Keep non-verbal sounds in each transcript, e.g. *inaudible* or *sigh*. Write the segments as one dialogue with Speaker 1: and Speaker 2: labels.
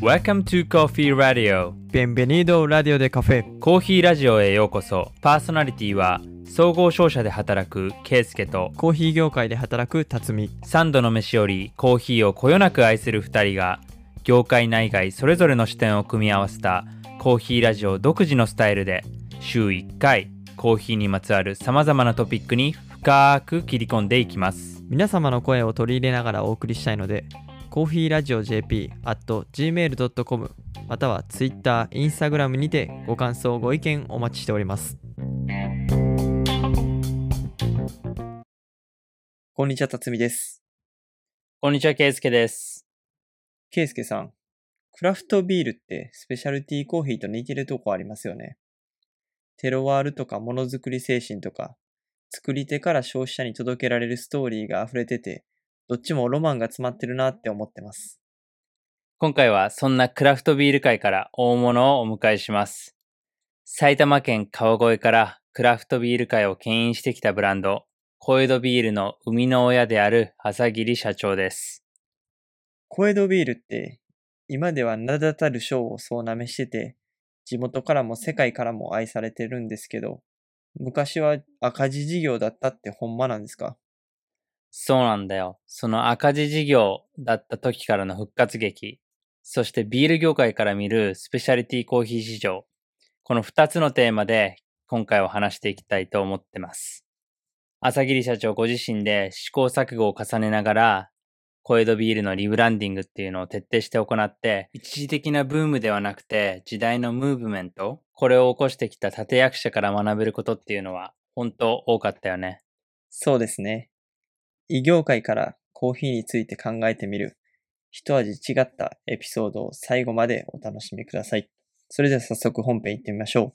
Speaker 1: Welcome to Coffee Radio.
Speaker 2: Bienvenido Radio de Café.
Speaker 1: コーヒーラジオへようこそ。パーソナリティは総合商社で働くケイスケと。
Speaker 2: コーヒー業界で働く辰巳。
Speaker 1: 3度の飯よりコーヒーをこよなく愛する2人が業界内外それぞれの視点を組み合わせたコーヒーラジオ独自のスタイルで週1回コーヒーにまつわるさまざまなトピックに深く切り込んでいきます。
Speaker 2: 皆様の声を取り入れながらお送りしたいのでコーヒーラジオ JP at gmail.com または Twitter、Instagram にてご感想、ご意見お待ちしておりますこんにちは、辰巳です。
Speaker 1: こんにちはケイスケです
Speaker 2: ケイスケさん、クラフトビールってスペシャルティーコーヒーと似てるとこありますよね。テロワールとかものづくり精神とか、作り手から消費者に届けられるストーリーが溢れてて、どっちもロマンが詰まってるなって思ってます。
Speaker 1: 今回はそんなクラフトビール界から大物をお迎えします。埼玉県川越からクラフトビール界を牽引してきたブランド、小江戸ビールの生みの親である朝霧社長です。
Speaker 2: 小江戸ビールって、今では名だたる賞を総なめしてて、地元からも世界からも愛されてるんですけど、昔は赤字事業だったってほんまなんですか？
Speaker 1: そうなんだよ。その赤字事業だった時からの復活劇、そしてビール業界から見るスペシャリティコーヒー市場、この二つのテーマで今回は話していきたいと思ってます。朝霧社長ご自身で試行錯誤を重ねながら、小江戸ビールのリブランディングっていうのを徹底して行って、一時的なブームではなくて時代のムーブメント、これを起こしてきた立役者から学べることっていうのは本当多かったよね。
Speaker 2: そうですね。異業界からコーヒーについて考えてみる一味違ったエピソードを最後までお楽しみください。それでは早速本編行ってみましょ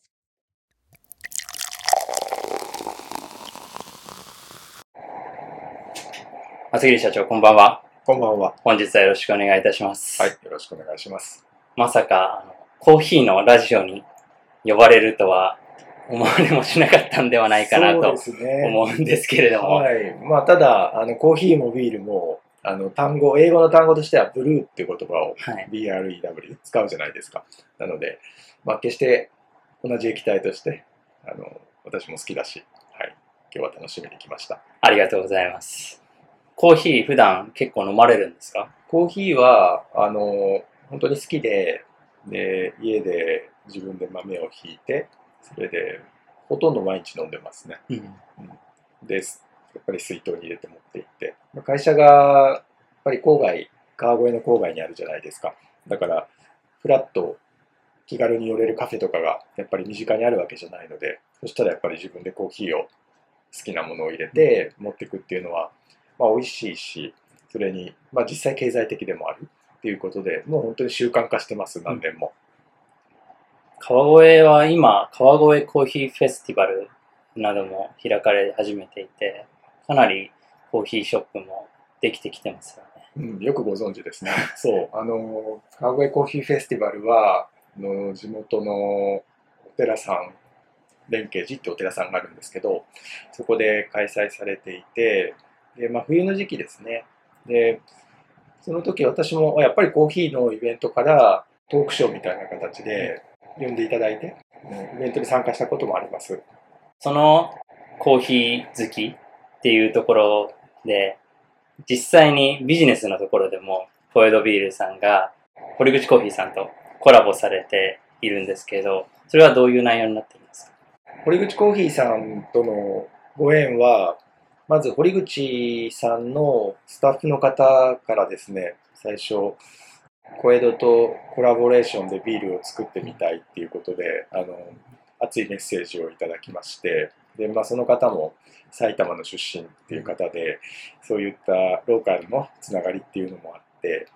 Speaker 1: 朝霧社長こんばんは。
Speaker 3: こんばんは。
Speaker 1: 本日はよろしくお願いいたします。
Speaker 3: はい、よろしくお願いします。
Speaker 1: まさか、あのコーヒーのラジオに呼ばれるとは思われもしなかったんではないかなと。思うんですけれども。
Speaker 3: はい。まあ、ただ、あの、コーヒーもビールも、あの、単語、英語の単語としては、ブルーっていう言葉を
Speaker 1: はい。
Speaker 3: BREW 使うじゃないですか。なので、まあ、決して同じ液体として、あの、私も好きだし、はい。今日は楽しみに来ました。
Speaker 1: ありがとうございます。コーヒー普段結構飲まれるんですか？
Speaker 3: コーヒーは、あの、本当に好きで、で、家で自分で豆をひいて、それで、ほとんど毎日飲んでますね。
Speaker 1: うん。
Speaker 3: です。やっぱり水筒に入れて持って行って。まあ会社が、やっぱり郊外、川越の郊外にあるじゃないですか。だから、フラッと気軽に寄れるカフェとかが、やっぱり身近にあるわけじゃないので、そしたらやっぱり自分でコーヒーを好きなものを入れて持っていくっていうのは、まあ美味しいし、それに、まあ実際経済的でもあるっていうことで、もう本当に習慣化してます、何年も。
Speaker 1: 川越は今、川越コーヒーフェスティバルなども開かれ始めていて、かなりコーヒーショップもできてきてますよね。
Speaker 3: うん、よくご存知ですね。*laughs* そう、あの、川越コーヒーフェスティバルは、あの地元のお寺さん、蓮華寺ってお寺さんがあるんですけど、そこで開催されていて、で、まあ、冬の時期ですね。で、その時私もやっぱりコーヒーのイベントからトークショーみたいな形で呼んでいただいて、うんイベントに参加したこともあります。
Speaker 1: そのコーヒー好きっていうところで、実際にビジネスのところでも、小江戸ビールさんが堀口コーヒーさんとコラボされているんですけど、それはどういう内容になっているんですか？
Speaker 3: 堀口コーヒーさんとのご縁は、まず堀口さんのスタッフの方からですね、最初、小江戸とコラボレーションでビールを作ってみたいっていうことで、あの、熱いメッセージをいただきまして、で、まあその方も埼玉の出身っていう方で、そういったローカルのつながりっていうのもあって、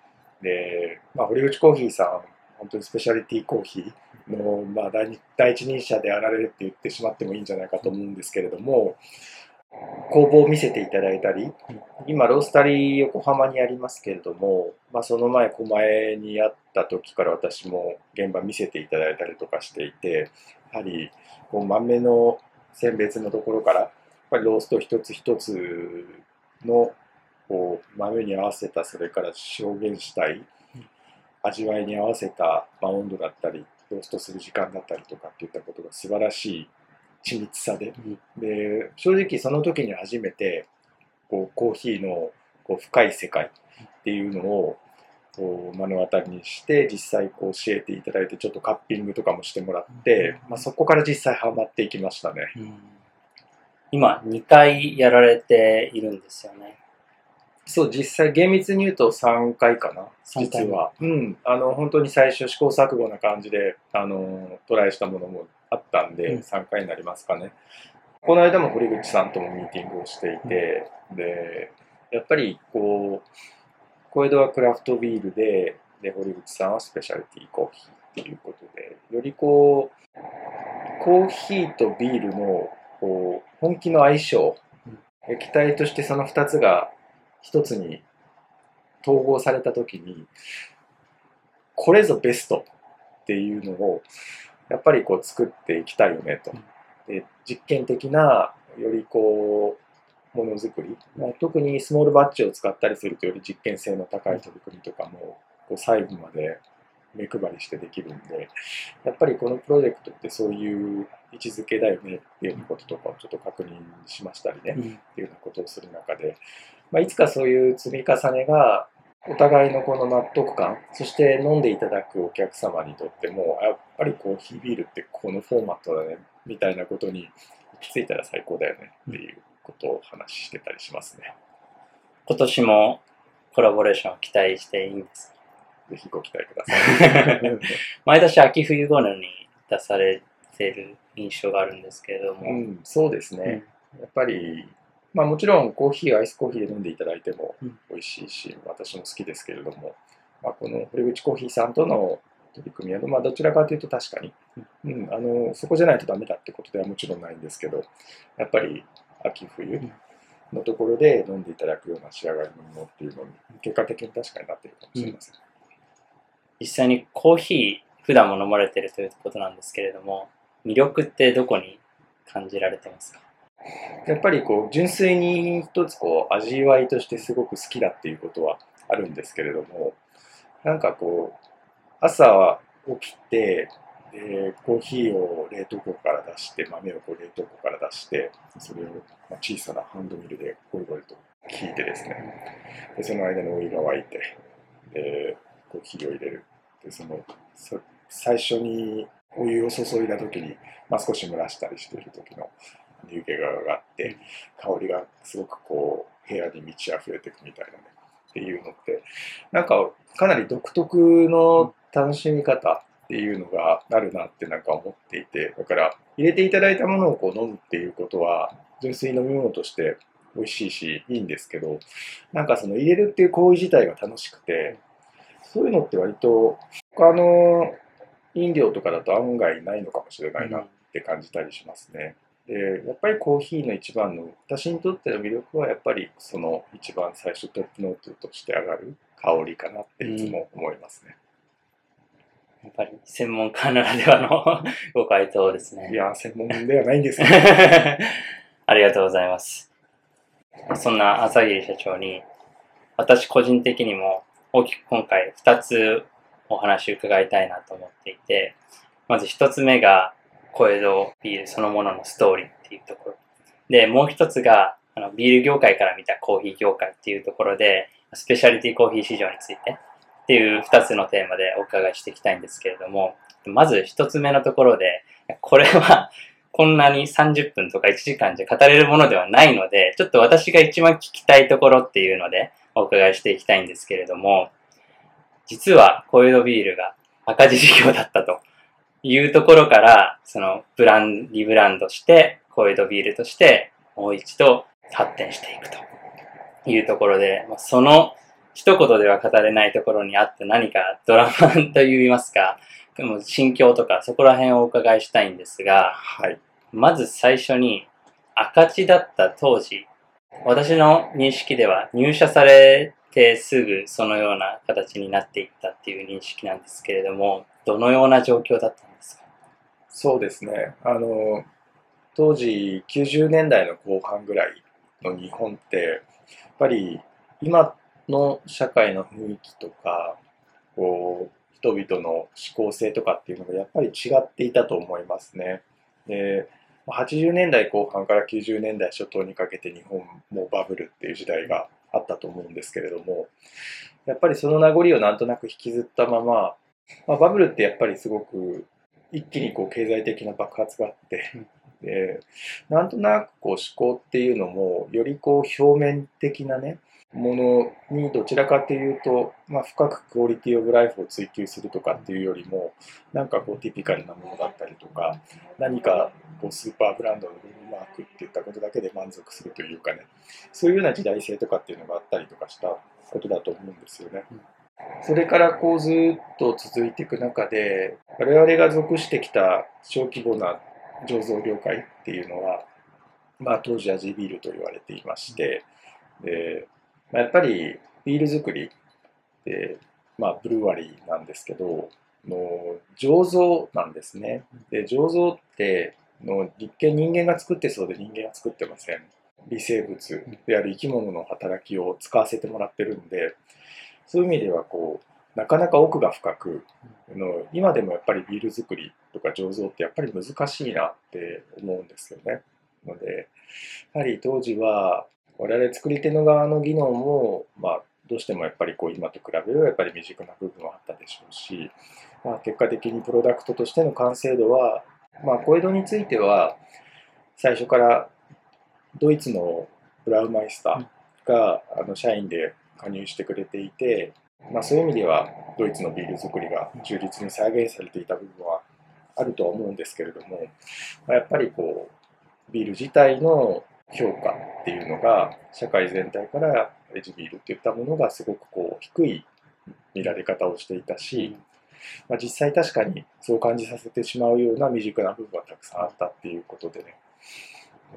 Speaker 3: で、まあ堀口コーヒーさん、本当にスペシャリティコーヒーの、まあ、第二第一人者であられるって言ってしまってもいいんじゃないかと思うんですけれども、工房を見せていただいたり、今、ロースタリー横浜にありますけれども、まあ、その前、狛江にあった時から私も現場見せていただいたりとかしていて、やはりこう豆の選別のところから、やっぱりロースト一つ一つのこう豆に合わせたそれから表現したい味わいに合わせた、まあ、温度だったり、ローストする時間だったりとかっていったことが素晴らしい緻密さで、で正直その時に初めてこうコーヒーのこう深い世界っていうのをこう目の当たりにして実際こう教えていただいてちょっとカッピングとかもしてもらって、まあ、そこから実際ハマっていきましたね。
Speaker 1: 今、2回やられているんですよね。
Speaker 3: そう、実際厳密に言うと3回かな、実は。うん。あの、本当に最初試行錯誤な感じで、あの、トライしたものもあったんで、
Speaker 1: うん。
Speaker 3: 3回になりますかね。この間も堀口さんともミーティングをしていて、で、やっぱりこう、小江戸はクラフトビールで、で、堀口さんはスペシャルティーコーヒーっていうことで、よりこう、コーヒーとビールのこう本気の相性、液体としてその2つが一つに統合された時にこれぞベストっていうのをやっぱりこう作っていきたいよねと。で実験的なよりこうものづくり、まあ、特にスモールバッチを使ったりするとより実験性の高い取り組みとかもこう細部まで目配りしてできるんでやっぱりこのプロジェクトってそういう位置づけだよねっていうようなこととかをちょっと確認しましたりね、っていうようなことをする中で、まあ、いつかそういう積み重ねがお互いのこの納得感そして飲んでいただくお客様にとってもやっぱりコーヒービールってこのフォーマットだねみたいなことに行き着いたら最高だよねっていうことを話してたりしますね。
Speaker 1: 今年もコラボレーションを期待していいんですか
Speaker 3: ぜひご期待ください。*laughs*
Speaker 1: 毎年秋冬頃に出されている印象があるんですけれども、
Speaker 3: うん、そうですね。やっぱり、まあもちろんコーヒー、アイスコーヒーで飲んでいただいても
Speaker 1: うん。
Speaker 3: 美味しいし、私も好きですけれども、まあ、この堀口コーヒーさんとの取り組みは、まあどちらかというと確かに、うん、あの、そこじゃないとダメだってことではもちろんないんですけど、やっぱり秋冬のところで飲んでいただくような仕上がりのものっていうのに、結果的に確かになっているかもしれません。
Speaker 1: 実際にコーヒー普段も飲まれてるということなんですけれども魅力ってどこに感じられてますか？
Speaker 3: やっぱりこう純粋に一つこう味わいとしてすごく好きだっていうことはあるんですけれどもなんかこう朝起きてでコーヒーを冷凍庫から出して豆をこう冷凍庫から出してそれを小さなハンドミルでゴリゴリと引いてですね。でその間にお湯が沸いてでコーヒーを入れる。でその最初にお湯を注いだ時に、まあ、少し蒸らしたりしている時の湯気が上がって香りがすごくこう部屋に満ち溢れていくみたいなねっていうのってなんかかなり独特の楽しみ方っていうのがあるなってなんか思っていてだから入れていただいたものをこう飲むっていうことは純粋飲み物として美味しいしいいんですけどなんかその入れるっていう行為自体が楽しくてそういうのって割と他の飲料とかだと案外ないのかもしれないなって感じたりしますね。でやっぱりコーヒーの一番の私にとっての魅力はやっぱりその一番最初トップノートとして上がる香りかなっていつも思いますね。
Speaker 1: やっぱり専門家ならではのご回答ですね
Speaker 3: いやー専門ではないんですけど *laughs*
Speaker 1: ありがとうございます。そんな朝霧社長に、私個人的にも大きく今回2つお話を伺いたいなと思っていて、まず1つ目が小江戸ビールそのもののストーリーっていうところ。で、もう1つがあのビール業界から見たコーヒー業界っていうところで、スペシャリティコーヒー市場についてっていう2つのテーマでお伺いしていきたいんですけれども、まず1つ目のところで、これはこんなに30分とか1時間じゃ語れるものではないので、ちょっと私が一番聞きたいところっていうのでお伺いしていきたいんですけれども、実は小江戸ビールが赤字事業だったというところから、そのブラン、リブランドして、小江戸ビールとしてもう一度発展していくというところで、まあその一言では語れないところにあった何かドラマといいますか、もう心境とかそこら辺をお伺いしたいんですが、
Speaker 3: はい。
Speaker 1: まず最初に赤字だった当時、私の認識では入社されてすぐそのような形になっていったっていう認識なんですけれども、どのような状況だったんですか？
Speaker 3: そうですね。あの、当時90年代の後半ぐらいの日本って、やっぱり今の社会の雰囲気とか、こう、人々の思考性とかっていうのがやっぱり違っていたと思いますね。で80年代後半から90年代初頭にかけて日本もバブルっていう時代があったと思うんですけれどもやっぱりその名残をなんとなく引きずったまま、まあ、バブルってやっぱりすごく一気にこう経済的な爆発があってでなんとなくこう思考っていうのもよりこう表面的なねものにどちらかというと、まあ、深くクオリティオブライフを追求するとかっていうよりもなんかこうティピカルなものだったりとか何かこうスーパーブランドのロゴマークっていったことだけで満足するというかねそういうような時代性とかっていうのがあったりとかしたことだと思うんですよね。それからこうずっと続いていく中で我々が属してきた小規模な醸造業界っていうのは、まあ、当時は地ビールと言われていましてでまあ、やっぱりビール作りで、まあ、ブルワリーなんですけど、の醸造なんですね。で、醸造っての立憲人間が作ってそうで人間が作ってません。微生物である生き物の働きを使わせてもらってるんで、そういう意味ではこう、なかなか奥が深く、の今でもやっぱりビール作りとか醸造ってやっぱり難しいなって思うんですよね。ので、やはり当時は我々作り手の側の技能も、まあ、どうしてもやっぱりこう今と比べるとやっぱり未熟な部分はあったでしょうし、まあ、結果的にプロダクトとしての完成度は、まあ、小江戸については最初からドイツのブラウマイスターがあの社員で加入してくれていて、まあ、そういう意味ではドイツのビール作りが忠実に再現されていた部分はあるとは思うんですけれども、まあ、やっぱりこうビール自体の評価っていうのが社会全体からエジビールっていったものがすごくこう低い見られ方をしていたし、まあ、実際確かにそう感じさせてしまうような未熟な部分はたくさんあったっていうことでね。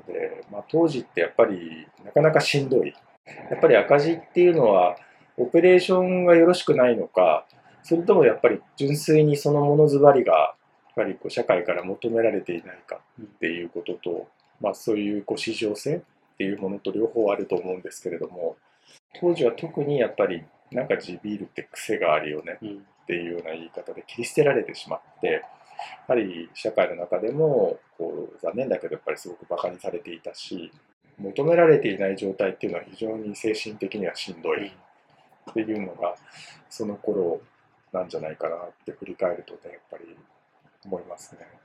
Speaker 3: でまあ、当時ってやっぱりなかなかしんどい。やっぱり赤字っていうのはオペレーションがよろしくないのか、それともやっぱり純粋にそのものずばりがやっぱりこう社会から求められていないかっていうことと、まあ、そういうこう市場性っていうものと両方あると思うんですけれども当時は特にやっぱりなんか地ビールって癖があるよねっていうような言い方で切り捨てられてしまってやはり社会の中でもこう残念だけどやっぱりすごくバカにされていたし求められていない状態っていうのは非常に精神的にはしんどいっていうのがその頃なんじゃないかなって振り返るとねやっぱり思いますね。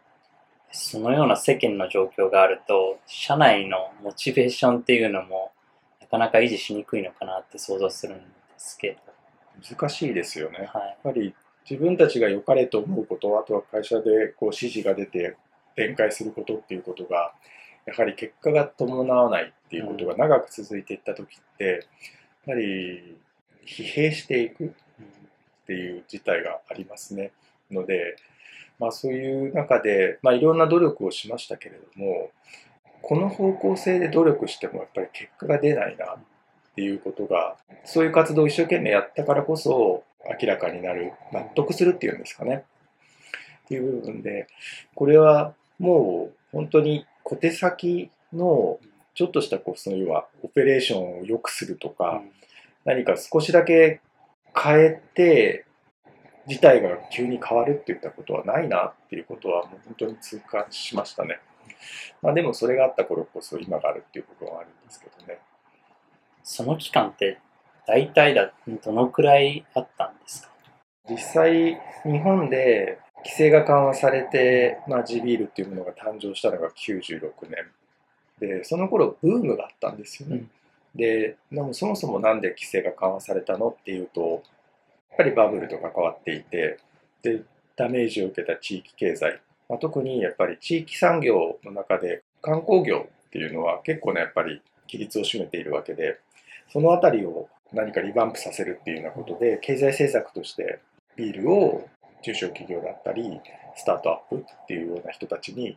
Speaker 1: そのような世間の状況があると、社内のモチベーションっていうのも、なかなか維持しにくいのかなって想像するんですけ
Speaker 3: ど。難しいですよね。
Speaker 1: はい、
Speaker 3: やっぱり自分たちが良かれと思うこと、あとは会社でこう指示が出て展開することっていうことが、やはり結果が伴わないっていうことが長く続いていった時って、やはり疲弊していくっていう事態がありますね。ので、まあ、そういう中で、まあ、いろんな努力をしましたけれどもこの方向性で努力してもやっぱり結果が出ないなっていうことがそういう活動を一生懸命やったからこそ明らかになる納得するっていうんですかね。っていう部分でこれはもう本当に小手先のちょっとしたこうその要はオペレーションを良くするとか、何か少しだけ変えて自体が急に変わるっていったことはないなっていうことはもう本当に痛感しましたね。まあでもそれがあった頃こそ今があるっていうことはあるんですけどね。
Speaker 1: その期間って大体だどのくらいあったんですか？
Speaker 3: 実際日本で規制が緩和されて、まあ、地ビールっていうものが誕生したのが96年でその頃ブームがあったんですよね。うん、ででもそもそもなんで規制が緩和されたのっていうとやっぱりバブルと関わっていてでダメージを受けた地域経済、まあ、特にやっぱり地域産業の中で観光業っていうのは結構ねやっぱり規律を占めているわけでその辺りを何かリバンプさせるっていうようなことで経済政策としてビールを中小企業だったりスタートアップっていうような人たちに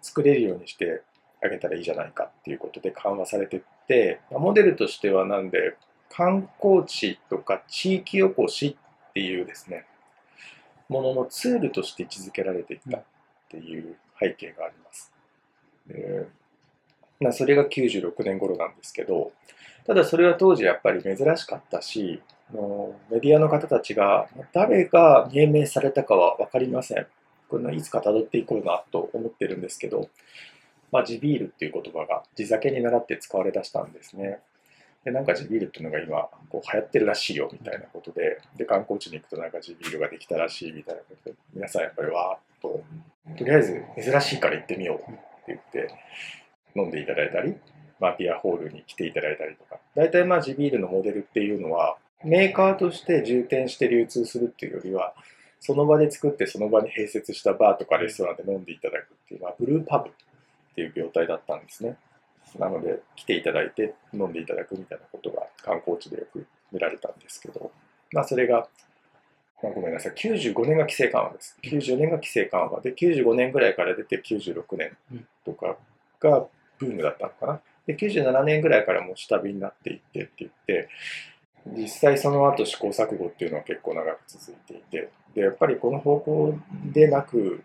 Speaker 3: 作れるようにしてあげたらいいじゃないかっていうことで緩和されてってモデルとしてはなんで観光地とか地域おこしっていうですね、もののツールとして位置づけられていたっていう背景があります。でそれが96年頃なんですけど、ただそれは当時やっぱり珍しかったし、のメディアの方たちが誰が命名されたかは分かりません。これいつか辿っていこうなと思ってるんですけど、まあ、地ビールっていう言葉が地酒に習って使われだしたんですね。で、なんか地ビールっていうのが今、こう流行ってるらしいよみたいなことで、で、観光地に行くとなんか地ビールができたらしいみたいなことで、皆さんやっぱりわーっと、とりあえず珍しいから行ってみようって言って飲んでいただいたり、まあ、ビアホールに来ていただいたりとか。大体まあ地ビールのモデルっていうのは、メーカーとして充填して流通するっていうよりは、その場で作ってその場に併設したバーとかレストランで飲んでいただくっていう、まあ、ブルーパブっていう業態だったんですね。なので、来ていただいて飲んでいただくみたいなことが観光地でよく見られたんですけど、まあ、それが、まあ、ごめんなさい、95年が規制緩和です。90年が規制緩和で、95年ぐらいから出て96年とかがブームだったのかな。で、97年ぐらいからもう下火になっていってって言って、実際その後試行錯誤っていうのは結構長く続いていて、で、やっぱりこの方向でなく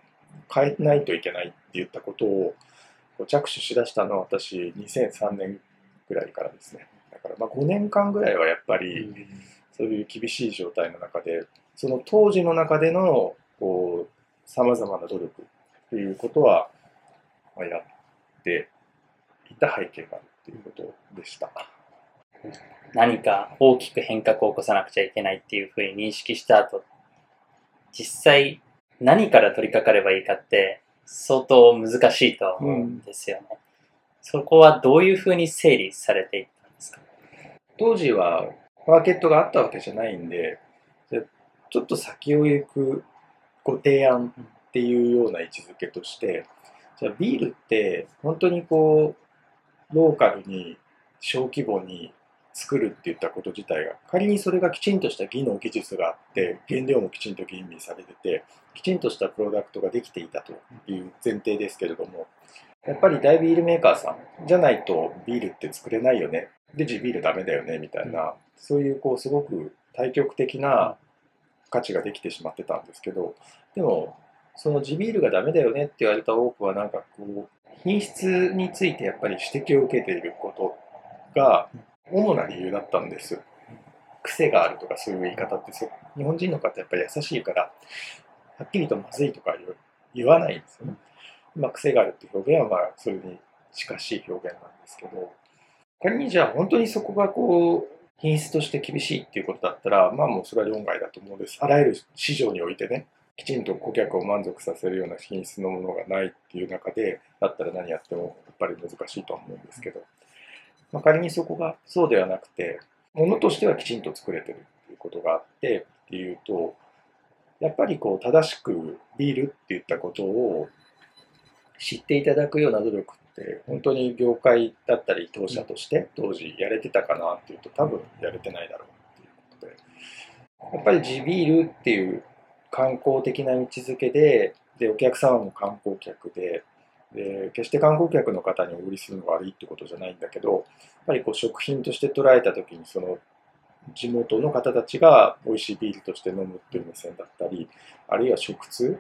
Speaker 3: 変えないといけないって言ったことを着手しだしたのは私2003年ぐらいからですね。だからまあ5年間ぐらいはやっぱりそういう厳しい状態の中で、その当時の中でのこう様々な努力っていうことはやっていた背景があるっていうことでした。
Speaker 1: 何か大きく変革を起こさなくちゃいけないっていうふうに認識した後、実際何から取り掛かればいいかって相当難しいと思うんですよね。うん、そこはどういうふうに整理されていったんですか？
Speaker 3: 当時はマーケットがあったわけじゃないんで、ちょっと先を行くご提案っていうような位置づけとして、じゃあビールって本当にこう、ローカルに小規模に作るって言ったこと自体が仮にそれがきちんとした技能技術があって原料もきちんと吟味されててきちんとしたプロダクトができていたという前提ですけれどもやっぱり大ビールメーカーさんじゃないとビールって作れないよね。で地ビールダメだよねみたいなそういうこうすごく対極的な価値ができてしまってたんですけどでもその地ビールがダメだよねって言われた多くはなんかこう品質についてやっぱり指摘を受けていることが主な理由だったんです。癖があるとかそういう言い方って日本人の方やっぱり優しいからはっきりとまずいとか言わないんですよね。まあ、癖があるって表現はまあそれに近しい表現なんですけど仮にじゃあ本当にそこがこう品質として厳しいっていうことだったらまあもうそれは論外だと思うんです。あらゆる市場においてねきちんと顧客を満足させるような品質のものがないっていう中でだったら何やってもやっぱり難しいとは思うんですけど。まあ、仮にそこがそうではなくて、ものとしてはきちんと作れてるっていうことがあってっていうと、やっぱりこう正しくビールっていったことを知っていただくような努力って本当に業界だったり当社として当時やれてたかなっていうと多分やれてないだろうっていうことでやっぱり地ビールっていう観光的な位置づけででお客様も観光客でで決して観光客の方にお売りするのが悪いってことじゃないんだけどやっぱりこう食品として捉えた時にその地元の方たちが美味しいビールとして飲むっていう目線だったりあるいは食通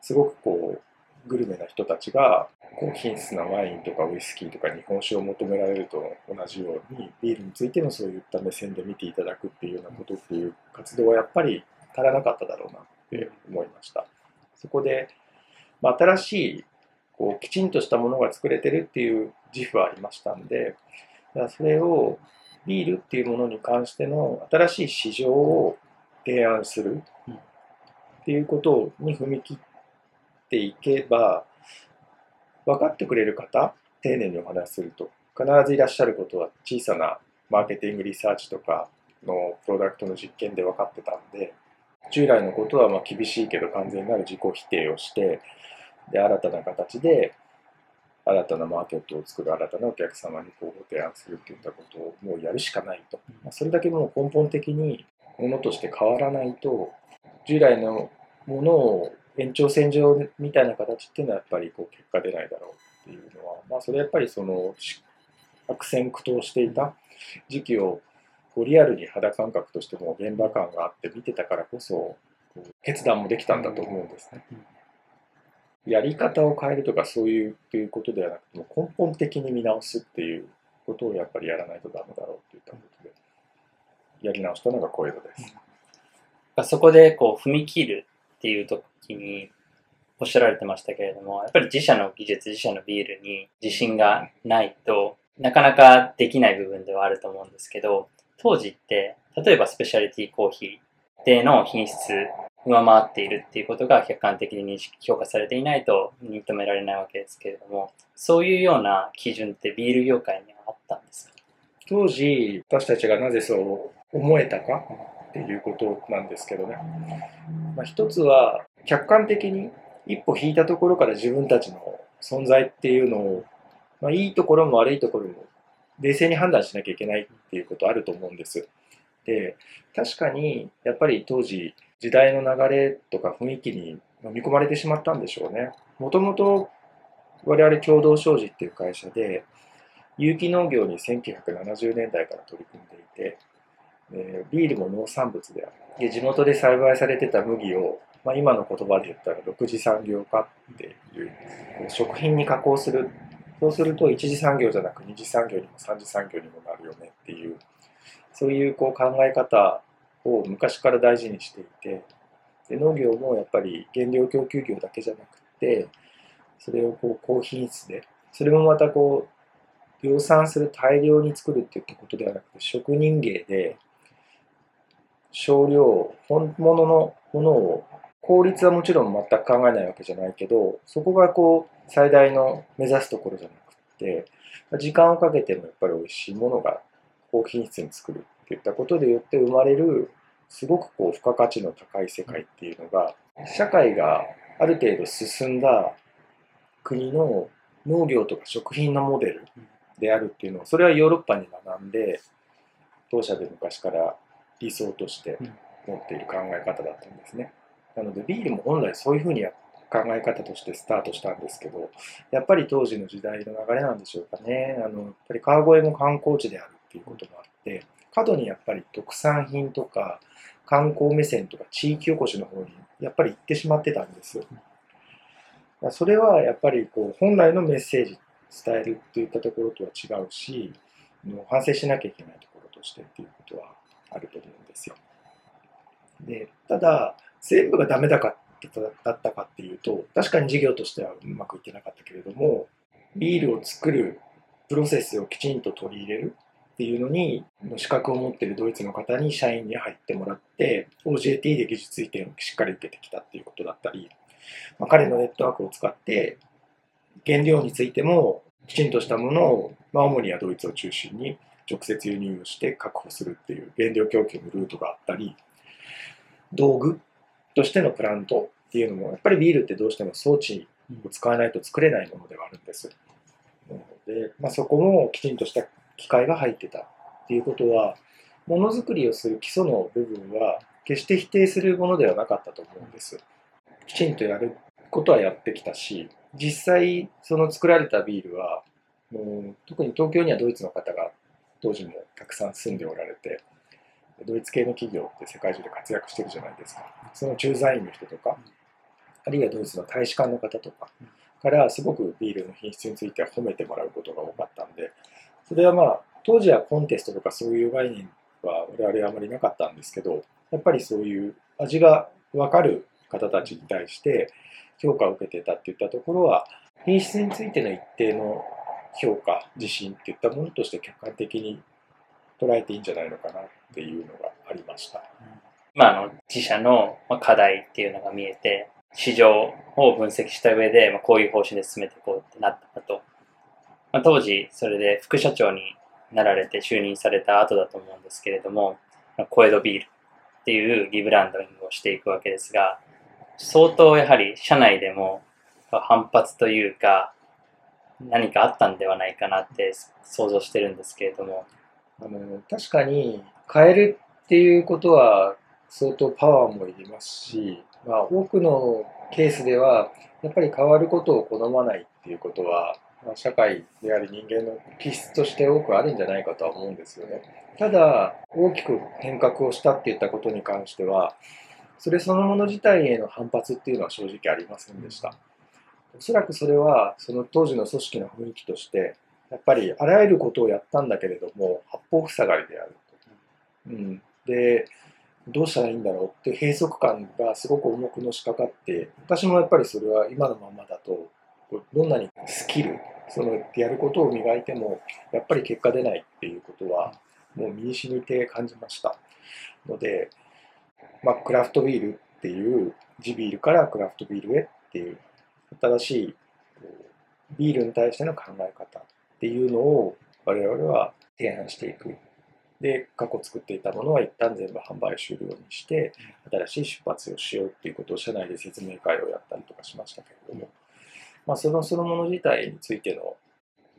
Speaker 3: すごくこうグルメな人たちが高品質なワインとかウイスキーとか日本酒を求められると同じようにビールについてもそういった目線で見ていただくっていうようなことっていう活動はやっぱり足らなかっただろうなって思いました。そこで、まあ、新しいこうきちんとしたものが作れてるっていう自負はありましたんで、それをビールっていうものに関しての新しい市場を提案するっていうことに踏み切っていけば、分かってくれる方、丁寧にお話しすると、必ずいらっしゃることは小さなマーケティングリサーチとかのプロダクトの実験で分かってたんで、従来のことはまあ厳しいけど完全なる自己否定をして、で、新たな形で、新たなマーケットを作る新たなお客様にこうご提案するっていったことをもうやるしかないと。それだけもう根本的にものとして変わらないと、従来のものを延長線上みたいな形っていうのはやっぱりこう結果出ないだろうっていうのは、まあそれやっぱりその悪戦苦闘していた時期をこうリアルに肌感覚としても現場感があって見てたからこそ決断もできたんだと思うんですね。やり方を変えるとかそういうっていうことではなくても根本的に見直すっていうことをやっぱりやらないとダメだろうっていったことでやり直したのが小江戸です。
Speaker 1: そこでこう踏み切るっていう時におっしゃられてましたけれども、やっぱり自社の技術、自社のビールに自信がないとなかなかできない部分ではあると思うんですけど、当時って、例えばスペシャリティコーヒーでの品質上回っているっていうことが客観的に認識評価されていないと認められないわけですけれども、そういうような基準ってビール業界にはあったんですか？
Speaker 3: 当時、私たちがなぜそう思えたかっていうことなんですけどね。まあ、一つは、客観的に一歩引いたところから自分たちの存在っていうのを、まあ、いいところも悪いところも冷静に判断しなきゃいけないっていうことあると思うんです。で、確かにやっぱり当時時代の流れとか雰囲気に飲み込まれてしまったんでしょうね。もともと我々共同商事っていう会社で有機農業に1970年代から取り組んでいて、えービールも農産物である。で地元で栽培されてた麦を、まあ、今の言葉で言ったら6次産業化っていう食品に加工するそうすると1次産業じゃなく2次産業にも3次産業にもなるよねっていうそういうこう考え方を昔から大事にしていてで農業もやっぱり原料供給業だけじゃなくてそれをこう高品質でそれもまたこう量産する大量に作るっていったことではなくて職人芸で少量本物のものを効率はもちろん全く考えないわけじゃないけどそこがこう最大の目指すところじゃなくって時間をかけてもやっぱり美味しいものが高品質に作るっていったことでよって生まれるすごくこう付加価値の高い世界っていうのが社会がある程度進んだ国の農業とか食品のモデルであるっていうのをそれはヨーロッパに学んで当社で昔から理想として持っている考え方だったんですね。なのでビールも本来そういうふうにや考え方としてスタートしたんですけどやっぱり当時の時代の流れなんでしょうかねあのやっぱり川越も観光地であるっていうこともあって過度にやっぱり特産品とか観光目線とか地域おこしの方にやっぱり行ってしまってたんですよ。それはやっぱりこう本来のメッセージ伝えるといったところとは違うし反省しなきゃいけないところとしてっていうことはあると思うんですよ。でただ全部がダメだかだったかっていうと確かに事業としてはうまくいってなかったけれどもビールを作るプロセスをきちんと取り入れるっていうのに資格を持っているドイツの方に社員に入ってもらって OJT で技術移転をしっかり受けてきたっていうことだったり、まあ、彼のネットワークを使って原料についてもきちんとしたものを、まあ、主にはドイツを中心に直接輸入をして確保するっていう原料供給のルートがあったり道具としてのプラントっていうのもやっぱりビールってどうしても装置を使わないと作れないものではあるんです。で、まあ、そこもきちんとした機械が入ってたっていうことはものづくりをする基礎の部分は決して否定するものではなかったと思うんです。きちんとやることはやってきたし実際その作られたビールはもう特に東京にはドイツの方が当時もたくさん住んでおられてドイツ系の企業って世界中で活躍してるじゃないですかその駐在員の人とかあるいはドイツの大使館の方とかからすごくビールの品質については褒めてもらうことが多かったんでそれはまあ当時はコンテストとかそういう概念は我々はあまりなかったんですけどやっぱりそういう味が分かる方たちに対して評価を受けてたっていったところは品質についての一定の評価自信っていったものとして客観的に捉えていいんじゃないのかなっていうのがありました。
Speaker 1: まあ、あの自社の課題っていうのが見えて市場を分析した上で、まあ、こういう方針で進めていこうってなったと、まあ、当時それで副社長になられて就任された後だと思うんですけれども、まあ、小江戸ビールっていうリブランドリングをしていくわけですが相当やはり社内でも反発というか何かあったんではないかなって想像してるんですけれども。
Speaker 3: あの確かに変えるっていうことは相当パワーもいりますし、まあ、多くのケースではやっぱり変わることを好まないっていうことは、まあ、社会であり人間の気質として多くあるんじゃないかとは思うんですよね。ただ大きく変革をしたっていったことに関してはそれそのもの自体への反発っていうのは正直ありませんでした。おそらくそれはその当時の組織の雰囲気としてやっぱりあらゆることをやったんだけれども八方塞がりであると。うん、で、どうしたらいいんだろうって閉塞感がすごく重くのしかかって、私もやっぱりそれは今のままだと、どんなにスキル、そのやることを磨いても、やっぱり結果出ないっていうことは、もう身に染みて感じました。ので、まあ、クラフトビールっていう、地ビールからクラフトビールへっていう、新しいビールに対しての考え方っていうのを我々は提案していく。で、過去作っていたものは一旦全部販売終了にして、新しい出発をしようっていうことを社内で説明会をやったりとかしましたけれども、まあ、そのそのもの自体についての、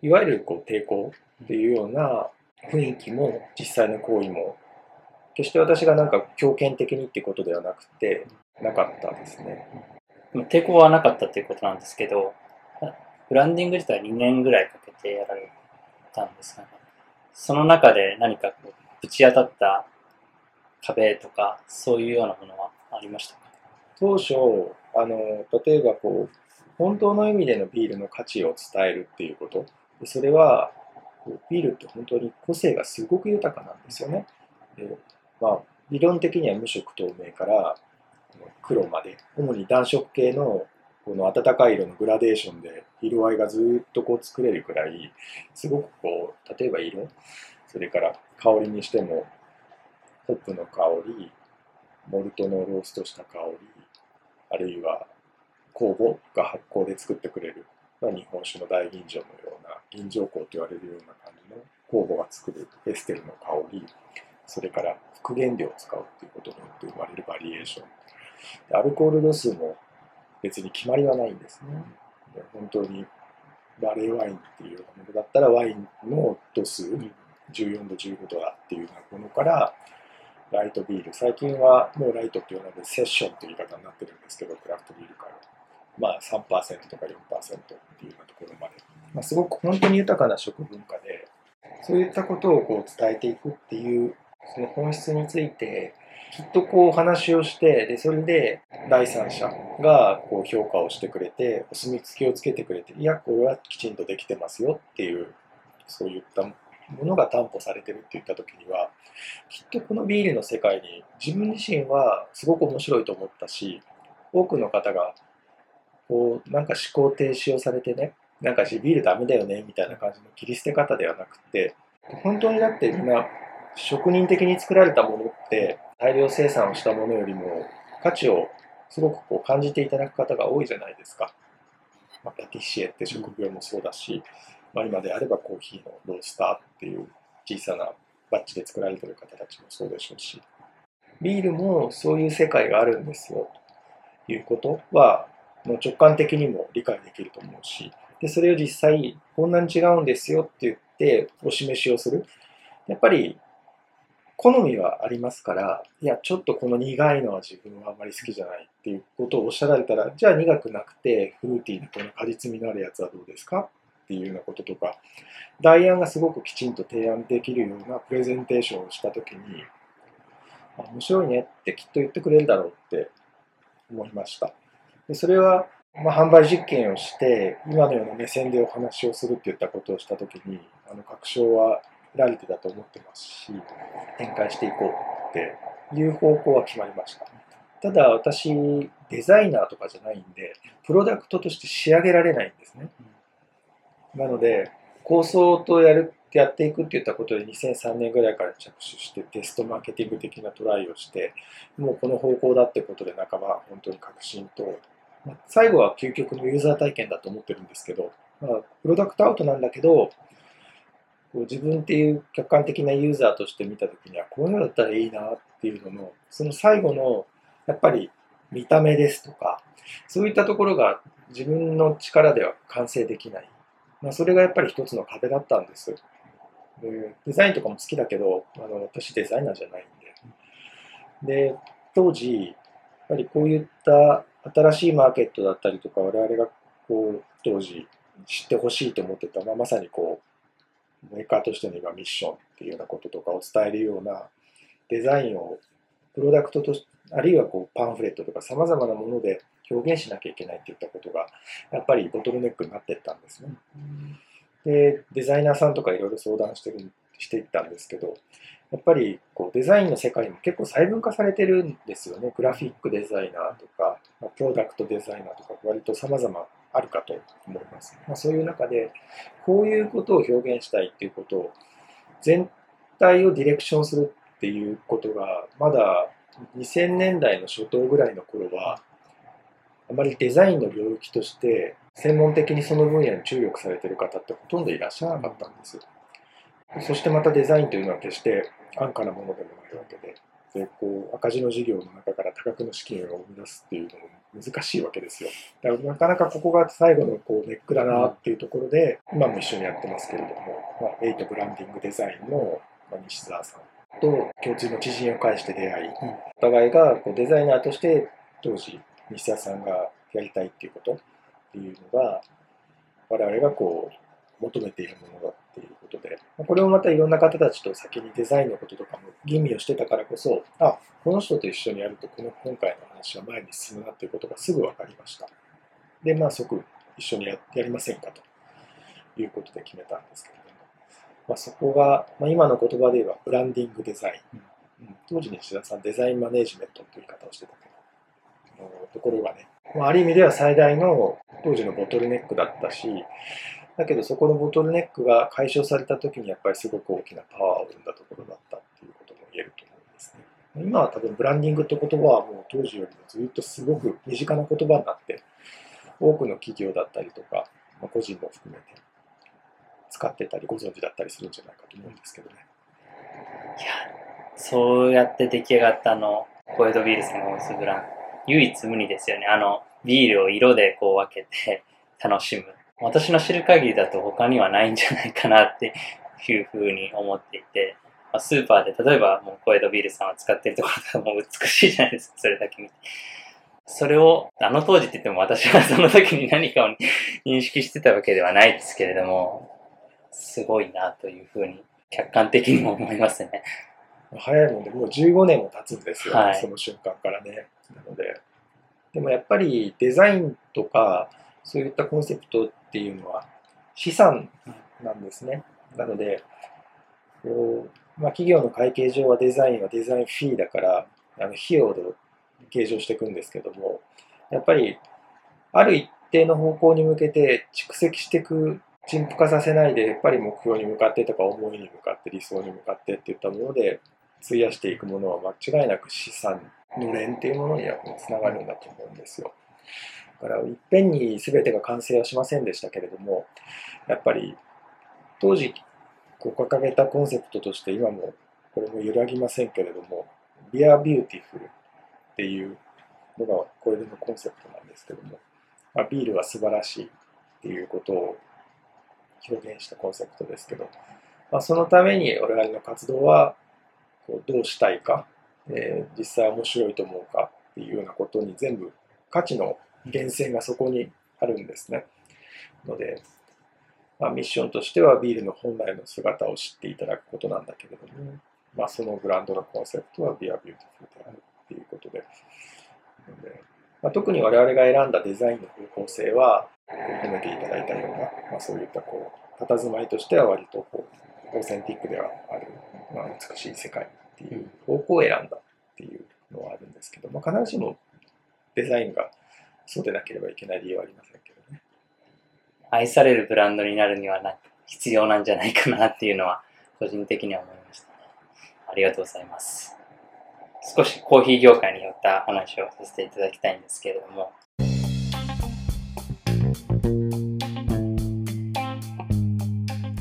Speaker 3: いわゆるこう抵抗っていうような雰囲気も実際の行為も、決して私がなんか強権的にっていうことではなくて、なかったですね。
Speaker 1: 抵抗はなかったっていうことなんですけど、ブランディング自体2年ぐらいかけてやられたんですが、ね、その中で何かこうぶち当たった壁とか、そういうようなものはありましたか？
Speaker 3: 当初、あの、例えばこう、本当の意味でのビールの価値を伝えるっていうこと。でそれは、ビールって本当に個性がすごく豊かなんですよね。でまあ、理論的には無色透明から黒まで、主に暖色系のこの暖かい色のグラデーションで色合いがずっとこう作れるくらい、すごくこう、例えば色、それから香りにしても、ホップの香り、モルトのローストした香り、あるいは酵母が発酵で作ってくれる、まあ、日本酒の大吟醸のような、吟醸香と言われるような感じの酵母が作るエステルの香り、それから副原料を使うっていうことによって生まれるバリエーション。アルコール度数も別に決まりはないんですね。で本当にバレーワインっていうようなものだったらワインの度数、14度、15度だっていうようなものから、ライトビール、最近はもうライトっていうのでセッションという言い方になってるんですけど、クラフトビールから。まあ3%とか4%っていうようなところまで。まあ、すごく本当に豊かな食文化で、そういったことをこう伝えていくっていう、その本質について、きっとこうお話をして、で、それで第三者がこう評価をしてくれて、お墨付きをつけてくれて、いや、これはきちんとできてますよっていう、そういったものが担保されてるって言った時には、きっとこのビールの世界に自分自身はすごく面白いと思ったし、多くの方が、こう、なんか思考停止をされてね、なんかビールダメだよね、みたいな感じの切り捨て方ではなくて、本当にだってみんな職人的に作られたものって大量生産をしたものよりも価値をすごくこう感じていただく方が多いじゃないですか。まあ、パティシエって職業もそうだし、まあ、今であればコーヒーのロースターっていう小さなバッジで作られてる方たちもそうでしょうし、ビールもそういう世界があるんですよということは、もう直感的にも理解できると思うし、でそれを実際、こんなに違うんですよって言ってお示しをする。やっぱり好みはありますから、いや、ちょっとこの苦いのは自分はあんまり好きじゃないっていうことをおっしゃられたら、じゃあ苦くなくて、フルーティーなこの果実味のあるやつはどうですか？っていうようなこととか、代案がすごくきちんと提案できるようなプレゼンテーションをしたときに、面白いねってきっと言ってくれるだろうって思いました。でそれは、ま、販売実験をして、今のような目線でお話をするっていったことをしたときに、あの確証は得られてたと思ってますし、展開していこうっていう方向は決まりました。ただ私、デザイナーとかじゃないんで、プロダクトとして仕上げられないんですね。なので、構想とやるやっていくって言ったことで2003年ぐらいから着手してテストマーケティング的なトライをしてもうこの方向だってことで半ば本当に確信と、最後は究極のユーザー体験だと思ってるんですけど、まあ、プロダクトアウトなんだけどこう自分っていう客観的なユーザーとして見た時にはこういうのだったらいいなっていうののその最後のやっぱり見た目ですとかそういったところが自分の力では完成できないまあ、それがやっぱり一つの壁だったんです。でデザインとかも好きだけど、あの私デザイナーじゃないんで。で、当時、やっぱりこういった新しいマーケットだったりとか、我々がこう当時知ってほしいと思ってた、まあ、まさにこう、メーカーとしての今ミッションっていうようなこととかを伝えるようなデザインをプロダクトとあるいはこうパンフレットとか様々なもので表現しなきゃいけないっていったことが、やっぱりボトルネックになっていったんですね。で、デザイナーさんとかいろいろ相談してるしていったんですけど、やっぱりこうデザインの世界も結構細分化されてるんですよね。グラフィックデザイナーとか、ま、プロダクトデザイナーとか、割と様々あるかと思います。まあ、そういう中で、こういうことを表現したいっていうことを、全体をディレクションするっていうことが、まだ2000年代の初頭ぐらいの頃は、あまりデザインの領域として、専門的にその分野に注力されてる方ってほとんどいらっしゃらなかったんですよ。そしてまたデザインというのは決して安価なものでもないわけで、でこう赤字の事業の中から多額の資金を生み出すっていうのも難しいわけですよ。だからなかなかここが最後のこうネックだなっていうところで、今も一緒にやってますけれども、まあ、エイトブランディングデザインのまあ西澤さんと共通の知人を介して出会い、お互いがこうデザイナーとして当時西澤さんがやりたいっていうことっていうのが我々がこう求めているものだっていうことで、まあこれをまたいろんな方たちと先にデザインのこととかも吟味をしてたからこそ、あ、この人と一緒にやるとこの今回の話は前に進むなっていうことがすぐ分かりました。で、まあ即一緒にややりませんかと。いうことで決めたんですけれども、まあ、そこが、まあ、今の言葉で言えばブランディングデザイン。うん。当時西田さんデザインマネジメントという言い方をしてたけど、ところがね、まあ、ある意味では最大の当時のボトルネックだったし、だけどそこのボトルネックが解消された時にやっぱりすごく大きなパワーを生んだところだったっていうことも言えると思うんですね。今は多分ブランディングって言葉はもう当時よりもずっとすごく身近な言葉になって、多くの企業だったりとか、まあ、個人も含めて使ってたりご存知だったりするんじゃないかと思うんですけどね。
Speaker 1: いや、そうやって出来上がったの、コエドビールさんが推すブラン。唯一無二ですよね。あの、ビールを色でこう分けて楽しむ。私の知る限りだと他にはないんじゃないかなっていうふうに思っていて、まあ、スーパーで例えばもうコエドビールさんを使ってるところがもう美しいじゃないですか、*laughs* それだけ見て。それを、あの当時って言っても私はその時に何かを認識してたわけではないですけれども、すごいなというふうに客観的にも思いますね。
Speaker 3: 早いもんで、もう15年も経つんですよ、ね
Speaker 1: はい
Speaker 3: その瞬間からね。なので、でもやっぱりデザインとか、そういったコンセプトっていうのは資産なんですね。なので、こうまあ、企業の会計上はデザインはデザインフィーだから、あの費用で計上していくんですけども、やっぱりある一定の方向に向けて蓄積していく、陳腐化させないで、やっぱり目標に向かってとか思いに向かって理想に向かってっていったもので、費やしていくものは間違いなく資産のれんっていうものにはつながるんだと思うんですよ。からいっぺんに全てが完成はしませんでしたけれども、やっぱり当時掲げたコンセプトとして今もこれも揺らぎませんけれども、Be a Beautiful っていうのがこれでのコンセプトなんですけども、まあ、ビールは素晴らしいっていうことを表現したコンセプトですけど、まあ、そのために我々の活動はこうどうしたいか、えー実際面白いと思うかっていうようなことに全部価値の源泉がそこにあるんですね。ので、まあ、ミッションとしてはビールの本来の姿を知っていただくことなんだけれども、まあ、そのブランドのコンセプトは Be a Beautiful であるっていうことで、のでまあ、特に我々が選んだデザインの方向性は、褒めていただいたような、まあ、そういったこう、佇まいとしては割とこう、オーセンティックではある、まあ、美しい世界っていう方向を選んだっていうのはあるんですけど、まあ、必ずしもデザインがそうでなければいけない理由はありませんけどね。
Speaker 1: 愛されるブランドになるにはな必要なんじゃないかなっていうのは個人的には思いましたね。ありがとうございます。少しコーヒー業界によった話をさせていただきたいんですけれども、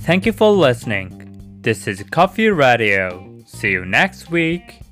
Speaker 4: Thank you for listening. This is Coffee Radio. See you next week.